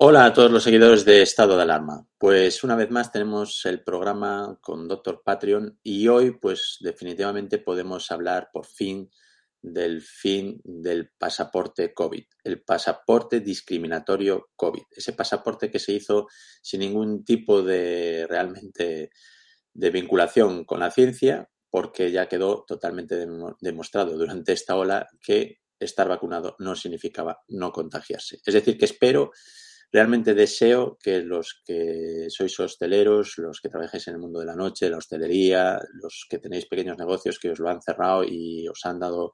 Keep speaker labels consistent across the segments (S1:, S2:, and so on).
S1: Hola a todos los seguidores de Estado de Alarma. Pues una vez más tenemos el programa con Doctor Patreon y hoy pues definitivamente podemos hablar por fin del fin del pasaporte COVID, el pasaporte discriminatorio COVID, ese pasaporte que se hizo sin ningún tipo de realmente de vinculación con la ciencia, porque ya quedó totalmente demostrado durante esta ola que estar vacunado no significaba no contagiarse. Es decir, que espero realmente deseo que los que sois hosteleros, los que trabajáis en el mundo de la noche, la hostelería, los que tenéis pequeños negocios que os lo han cerrado y os han dado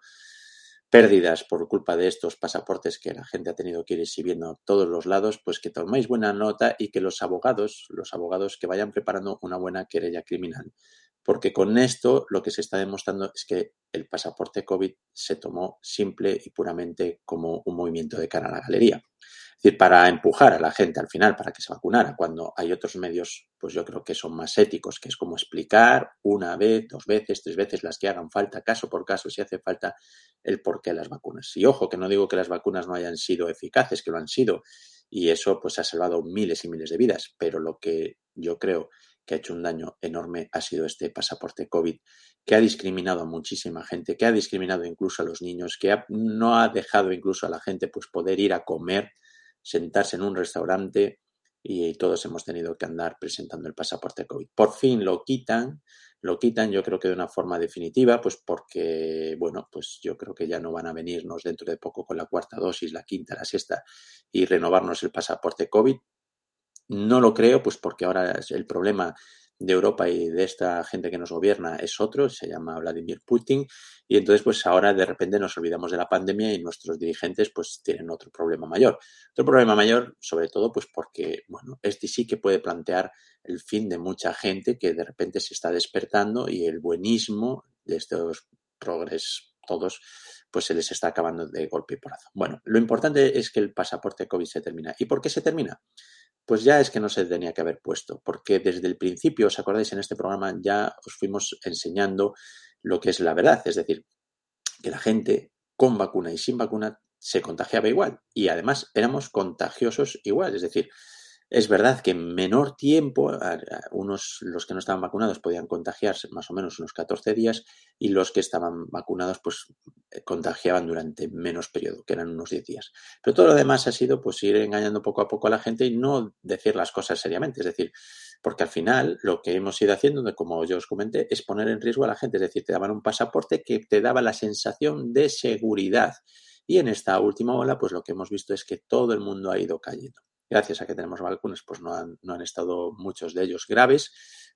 S1: pérdidas por culpa de estos pasaportes que la gente ha tenido que ir exhibiendo a todos los lados, pues que toméis buena nota y que los abogados, los abogados que vayan preparando una buena querella criminal. Porque con esto lo que se está demostrando es que el pasaporte COVID se tomó simple y puramente como un movimiento de cara a la galería. Es decir, para empujar a la gente al final para que se vacunara, cuando hay otros medios, pues yo creo que son más éticos, que es como explicar una vez, dos veces, tres veces, las que hagan falta, caso por caso, si hace falta, el porqué de las vacunas. Y ojo, que no digo que las vacunas no hayan sido eficaces, que lo han sido, y eso pues ha salvado miles y miles de vidas, pero lo que yo creo que ha hecho un daño enorme ha sido este pasaporte COVID, que ha discriminado a muchísima gente, que ha discriminado incluso a los niños, que no ha dejado incluso a la gente pues poder ir a comer sentarse en un restaurante y todos hemos tenido que andar presentando el pasaporte COVID. Por fin lo quitan, lo quitan yo creo que de una forma definitiva, pues porque, bueno, pues yo creo que ya no van a venirnos dentro de poco con la cuarta dosis, la quinta, la sexta y renovarnos el pasaporte COVID. No lo creo, pues porque ahora el problema de Europa y de esta gente que nos gobierna es otro, se llama Vladimir Putin, y entonces pues ahora de repente nos olvidamos de la pandemia y nuestros dirigentes pues tienen otro problema mayor. Otro problema mayor, sobre todo pues porque, bueno, este sí que puede plantear el fin de mucha gente que de repente se está despertando y el buenismo de estos progres todos pues se les está acabando de golpe y porrazo. Bueno, lo importante es que el pasaporte COVID se termina. ¿Y por qué se termina? Pues ya es que no se tenía que haber puesto, porque desde el principio, os acordáis, en este programa ya os fuimos enseñando lo que es la verdad, es decir, que la gente con vacuna y sin vacuna se contagiaba igual y además éramos contagiosos igual, es decir, Es verdad que en menor tiempo, unos, los que no estaban vacunados podían contagiarse más o menos unos 14 días y los que estaban vacunados pues eh, contagiaban durante menos periodo, que eran unos 10 días. Pero todo lo demás ha sido pues ir engañando poco a poco a la gente y no decir las cosas seriamente. Es decir, porque al final lo que hemos ido haciendo, como yo os comenté, es poner en riesgo a la gente. Es decir, te daban un pasaporte que te daba la sensación de seguridad. Y en esta última ola, pues lo que hemos visto es que todo el mundo ha ido cayendo gracias a que tenemos vacunas, pues no han, no han estado muchos de ellos graves,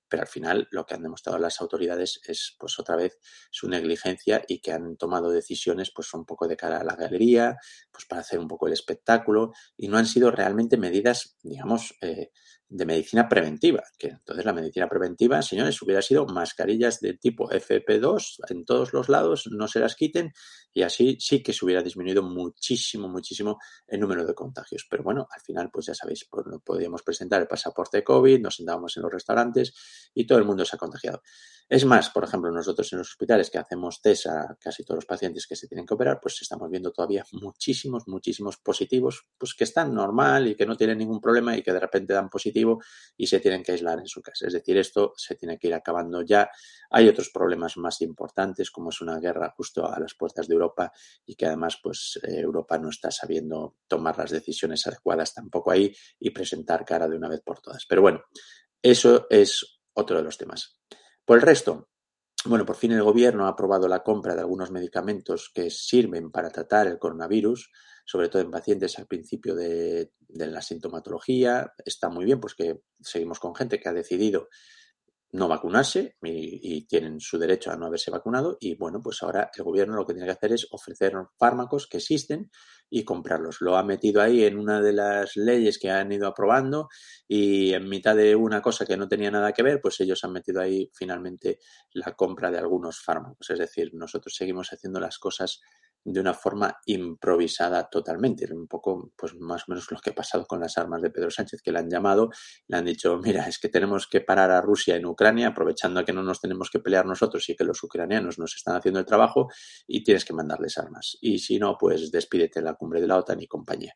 S1: pero al final lo que han demostrado las autoridades es pues otra vez su negligencia y que han tomado decisiones pues un poco de cara a la galería, pues para hacer un poco el espectáculo y no han sido realmente medidas, digamos, eh, de medicina preventiva, que entonces la medicina preventiva, señores, hubiera sido mascarillas de tipo FP2 en todos los lados, no se las quiten y así sí que se hubiera disminuido muchísimo, muchísimo el número de contagios. Pero bueno, al final, pues ya sabéis, pues, podíamos presentar el pasaporte COVID, nos sentábamos en los restaurantes y todo el mundo se ha contagiado. Es más, por ejemplo, nosotros en los hospitales que hacemos test a casi todos los pacientes que se tienen que operar, pues estamos viendo todavía muchísimos, muchísimos positivos, pues que están normal y que no tienen ningún problema y que de repente dan positivo y se tienen que aislar en su casa. Es decir, esto se tiene que ir acabando ya. Hay otros problemas más importantes, como es una guerra justo a las puertas de Europa y que además, pues eh, Europa no está sabiendo tomar las decisiones adecuadas tampoco ahí y presentar cara de una vez por todas. Pero bueno, eso es otro de los temas. Por el resto, bueno, por fin el gobierno ha aprobado la compra de algunos medicamentos que sirven para tratar el coronavirus, sobre todo en pacientes al principio de, la sintomatología. Está muy bien, pues que seguimos con gente que ha decidido no vacunarse y, tienen su derecho a no haberse vacunado y bueno, pues ahora el gobierno lo que tiene que hacer es ofrecer fármacos que existen y comprarlos. Lo ha metido ahí en una de las leyes que han ido aprobando y en mitad de una cosa que no tenía nada que ver, pues ellos han metido ahí finalmente la compra de algunos fármacos. Es decir, nosotros seguimos haciendo las cosas de una forma improvisada totalmente. Un poco, pues más o menos lo que ha pasado con las armas de Pedro Sánchez, que le han llamado, le han dicho, mira, es que tenemos que parar a Rusia en Ucrania, aprovechando que no nos tenemos que pelear nosotros y que los ucranianos nos están haciendo el trabajo y tienes que mandarles armas. Y si no, pues despídete en la cumbre de la OTAN y compañía.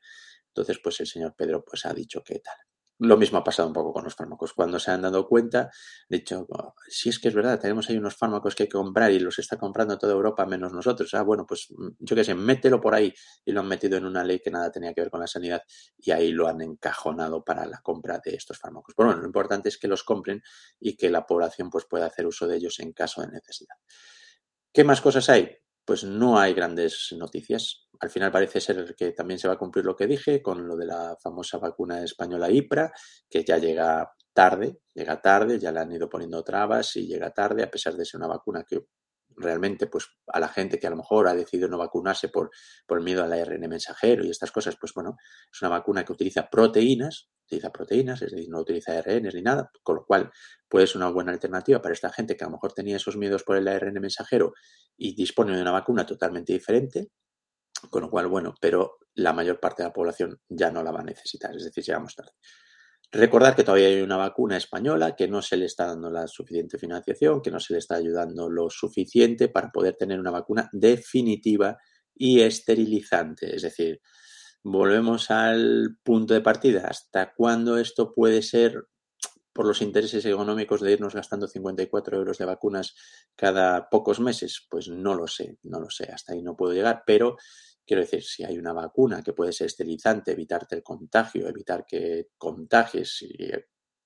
S1: Entonces, pues el señor Pedro pues ha dicho que tal. Lo mismo ha pasado un poco con los fármacos. Cuando se han dado cuenta, de oh, si es que es verdad, tenemos ahí unos fármacos que hay que comprar y los está comprando toda Europa menos nosotros. Ah, bueno, pues mm, yo qué sé, mételo por ahí. Y lo han metido en una ley que nada tenía que ver con la sanidad y ahí lo han encajonado para la compra de estos fármacos. Pero bueno, lo importante es que los compren y que la población pues, pueda hacer uso de ellos en caso de necesidad. ¿Qué más cosas hay? Pues no hay grandes noticias. Al final parece ser que también se va a cumplir lo que dije con lo de la famosa vacuna española IPRA, que ya llega tarde, llega tarde, ya le han ido poniendo trabas y llega tarde, a pesar de ser una vacuna que realmente pues a la gente que a lo mejor ha decidido no vacunarse por, por miedo al ARN mensajero y estas cosas, pues bueno, es una vacuna que utiliza proteínas, utiliza proteínas, es decir, no utiliza ARN ni nada, con lo cual puede ser una buena alternativa para esta gente que a lo mejor tenía esos miedos por el ARN mensajero y dispone de una vacuna totalmente diferente, con lo cual, bueno, pero la mayor parte de la población ya no la va a necesitar, es decir, llegamos tarde. Recordar que todavía hay una vacuna española que no se le está dando la suficiente financiación, que no se le está ayudando lo suficiente para poder tener una vacuna definitiva y esterilizante. Es decir, volvemos al punto de partida. ¿Hasta cuándo esto puede ser por los intereses económicos de irnos gastando 54 euros de vacunas cada pocos meses? Pues no lo sé, no lo sé. Hasta ahí no puedo llegar, pero Quiero decir, si hay una vacuna que puede ser esterilizante, evitarte el contagio, evitar que contagies y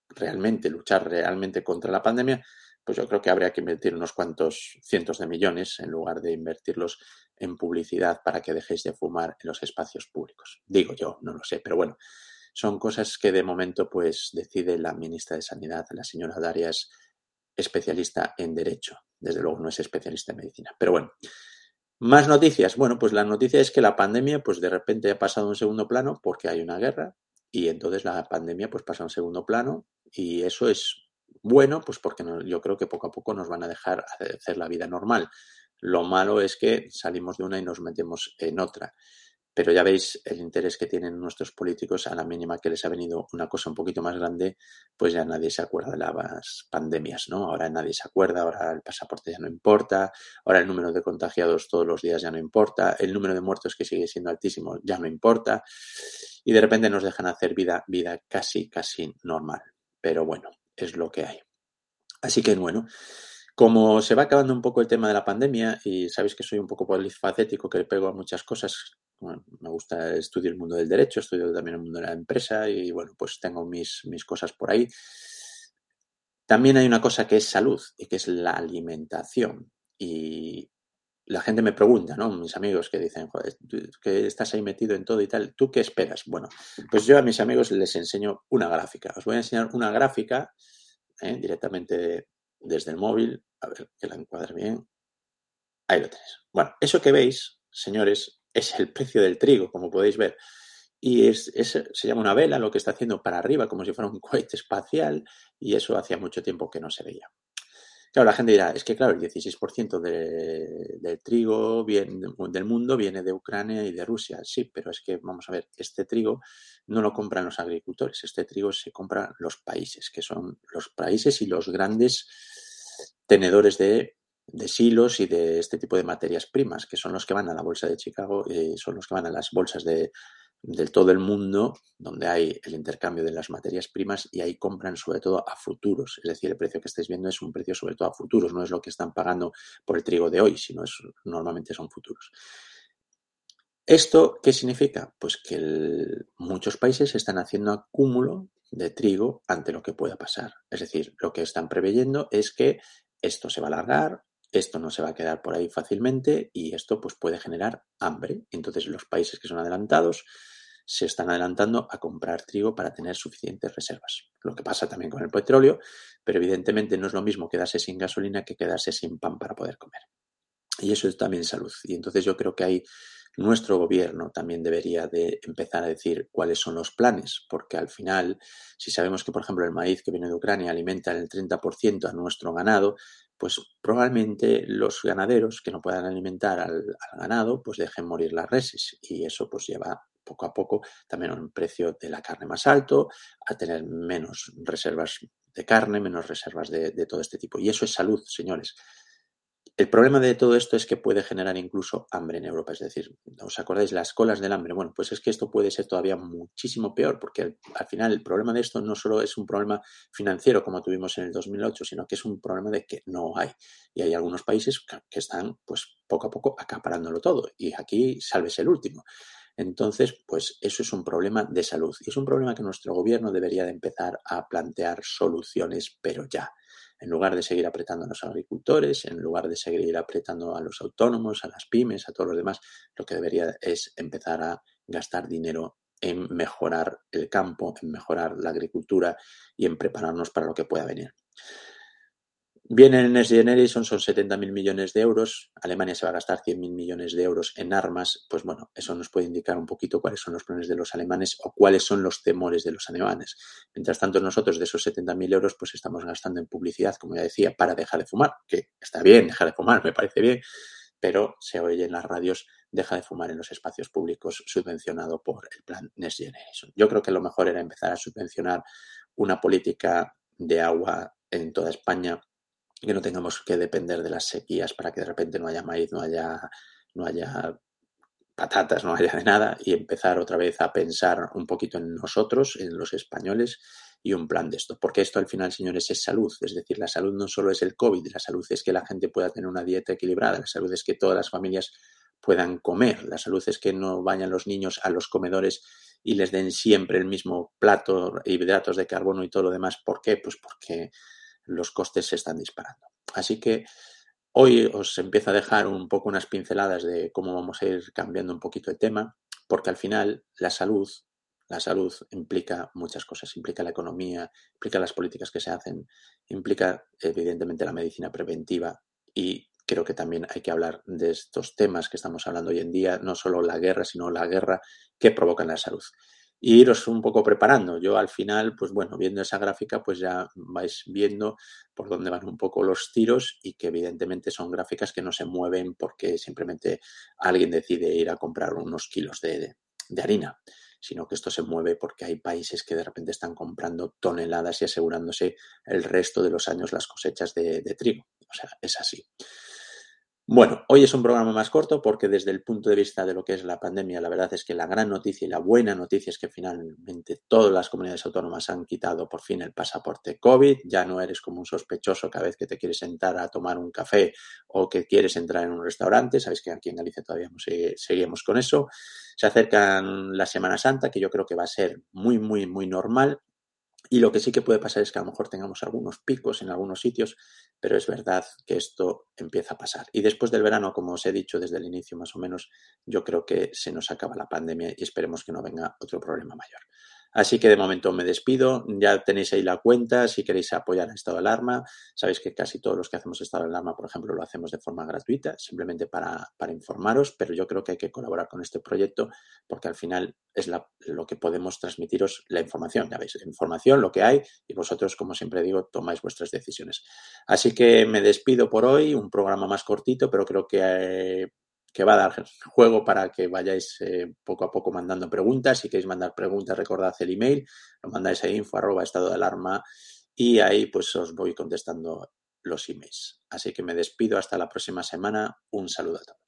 S1: realmente luchar realmente contra la pandemia, pues yo creo que habría que invertir unos cuantos cientos de millones en lugar de invertirlos en publicidad para que dejéis de fumar en los espacios públicos. Digo yo, no lo sé, pero bueno, son cosas que de momento pues decide la ministra de Sanidad, la señora Darias, especialista en derecho. Desde luego no es especialista en medicina. Pero bueno, más noticias. Bueno, pues la noticia es que la pandemia, pues de repente ha pasado a un segundo plano porque hay una guerra y entonces la pandemia pues pasa a un segundo plano y eso es bueno, pues porque yo creo que poco a poco nos van a dejar hacer la vida normal. Lo malo es que salimos de una y nos metemos en otra. Pero ya veis el interés que tienen nuestros políticos a la mínima que les ha venido una cosa un poquito más grande, pues ya nadie se acuerda de las pandemias, ¿no? Ahora nadie se acuerda, ahora el pasaporte ya no importa, ahora el número de contagiados todos los días ya no importa, el número de muertos que sigue siendo altísimo ya no importa. y de repente nos dejan hacer vida, vida casi, casi normal. Pero bueno, es lo que hay. Así que bueno, como se va acabando un poco el tema de la pandemia y sabéis que soy un poco polifacético, que pego a muchas cosas, me gusta estudiar el mundo del derecho, estudio también el mundo de la empresa y bueno, pues tengo mis, mis cosas por ahí. También hay una cosa que es salud y que es la alimentación. Y la gente me pregunta, ¿no? Mis amigos que dicen, joder, que estás ahí metido en todo y tal, ¿tú qué esperas? Bueno, pues yo a mis amigos les enseño una gráfica. Os voy a enseñar una gráfica ¿eh? directamente desde el móvil. A ver que la encuadre bien. Ahí lo tenéis. Bueno, eso que veis, señores, es el precio del trigo, como podéis ver. Y es, se llama una vela, lo que está haciendo para arriba, como si fuera un cohete espacial, y eso hacía mucho tiempo que no se veía. Claro, la gente dirá, es que claro, el 16% de, del trigo del mundo viene de Ucrania y de Rusia. Sí, pero es que, vamos a ver, este trigo no lo compran los agricultores, este trigo se compra los países, que son los países y los grandes tenedores de, silos y de este tipo de materias primas, que son los que van a la bolsa de Chicago, y son los que van a las bolsas de, del todo el mundo donde hay el intercambio de las materias primas y ahí compran sobre todo a futuros. Es decir, el precio que estáis viendo es un precio sobre todo a futuros, no es lo que están pagando por el trigo de hoy, sino es, normalmente son futuros. ¿Esto qué significa? Pues que muchos países están haciendo acúmulo de trigo ante lo que pueda pasar. Es decir, lo que están preveyendo es que esto se va a alargar, esto no se va a quedar por ahí fácilmente y esto pues puede generar hambre. Entonces los países que son adelantados se están adelantando a comprar trigo para tener suficientes reservas. Lo que pasa también con el petróleo, pero evidentemente no es lo mismo quedarse sin gasolina que quedarse sin pan para poder comer. Y eso es también salud. Y entonces yo creo que hay nuestro gobierno también debería de empezar a decir cuáles son los planes, porque al final, si sabemos que, por ejemplo, el maíz que viene de Ucrania alimenta el 30% a nuestro ganado, pues probablemente los ganaderos que no puedan alimentar al, ganado, pues dejen morir las reses y eso pues lleva poco a poco también a un precio de la carne más alto, a tener menos reservas de carne, menos reservas de, de todo este tipo. Y eso es salud, señores. El problema de todo esto es que puede generar incluso hambre en Europa. Es decir, ¿os acordáis las colas del hambre? Bueno, pues es que esto puede ser todavía muchísimo peor, porque al, final el problema de esto no solo es un problema financiero como tuvimos en el 2008, sino que es un problema de que no hay. Y hay algunos países que están, pues, poco a poco acaparándolo todo. Y aquí salves el último. Entonces, pues eso es un problema de salud. Y es un problema que nuestro gobierno debería de empezar a plantear soluciones, pero ya en lugar de seguir apretando a los agricultores, en lugar de seguir apretando a los autónomos, a las pymes, a todos los demás, lo que debería es empezar a gastar dinero en mejorar el campo, en mejorar la agricultura y en prepararnos para lo que pueda venir. Viene el Next Generation, son 70.000 millones de euros. Alemania se va a gastar 100.000 millones de euros en armas. Pues bueno, eso nos puede indicar un poquito cuáles son los planes de los alemanes o cuáles son los temores de los alemanes. Mientras tanto, nosotros de esos 70.000 euros, pues estamos gastando en publicidad, como ya decía, para dejar de fumar. Que está bien dejar de fumar, me parece bien, pero se oye en las radios, deja de fumar en los espacios públicos subvencionado por el plan Next Generation. Yo creo que lo mejor era empezar a subvencionar una política de agua en toda España que no tengamos que depender de las sequías para que de repente no haya maíz, no haya, no haya patatas, no haya de nada y empezar otra vez a pensar un poquito en nosotros, en los españoles y un plan de esto. Porque esto al final, señores, es salud. Es decir, la salud no solo es el COVID, la salud es que la gente pueda tener una dieta equilibrada, la salud es que todas las familias puedan comer, la salud es que no vayan los niños a los comedores y les den siempre el mismo plato, hidratos de carbono y todo lo demás. ¿Por qué? Pues porque los costes se están disparando. Así que hoy os empiezo a dejar un poco unas pinceladas de cómo vamos a ir cambiando un poquito el tema, porque al final la salud, la salud implica muchas cosas, implica la economía, implica las políticas que se hacen, implica evidentemente la medicina preventiva y creo que también hay que hablar de estos temas que estamos hablando hoy en día, no solo la guerra, sino la guerra que provoca la salud y iros un poco preparando. Yo al final, pues bueno, viendo esa gráfica, pues ya vais viendo por dónde van un poco los tiros y que evidentemente son gráficas que no se mueven porque simplemente alguien decide ir a comprar unos kilos de, harina, sino que esto se mueve porque hay países que de repente están comprando toneladas y asegurándose el resto de los años las cosechas de, de trigo. O sea, es así. Bueno, hoy es un programa más corto porque desde el punto de vista de lo que es la pandemia, la verdad es que la gran noticia y la buena noticia es que finalmente todas las comunidades autónomas han quitado por fin el pasaporte COVID. Ya no eres como un sospechoso cada vez que te quieres sentar a tomar un café o que quieres entrar en un restaurante. Sabéis que aquí en Galicia todavía seguimos con eso. Se acercan la Semana Santa, que yo creo que va a ser muy, muy, muy normal. Y lo que sí que puede pasar es que a lo mejor tengamos algunos picos en algunos sitios, pero es verdad que esto empieza a pasar. Y después del verano, como os he dicho desde el inicio más o menos, yo creo que se nos acaba la pandemia y esperemos que no venga otro problema mayor. Así que de momento me despido. Ya tenéis ahí la cuenta si queréis apoyar a Estado de Alarma. Sabéis que casi todos los que hacemos Estado de Alarma, por ejemplo, lo hacemos de forma gratuita, simplemente para, informaros, pero yo creo que hay que colaborar con este proyecto porque al final es lo que podemos transmitiros la información. Ya veis, la información, lo que hay y vosotros, como siempre digo, tomáis vuestras decisiones. Así que me despido por hoy, un programa más cortito, pero creo que... Eh, que va a dar juego para que vayáis eh, poco a poco mandando preguntas. Si queréis mandar preguntas, recordad el email, lo mandáis a info arroba estado de alarma y ahí pues os voy contestando los emails. Así que me despido hasta la próxima semana. Un saludo a todos.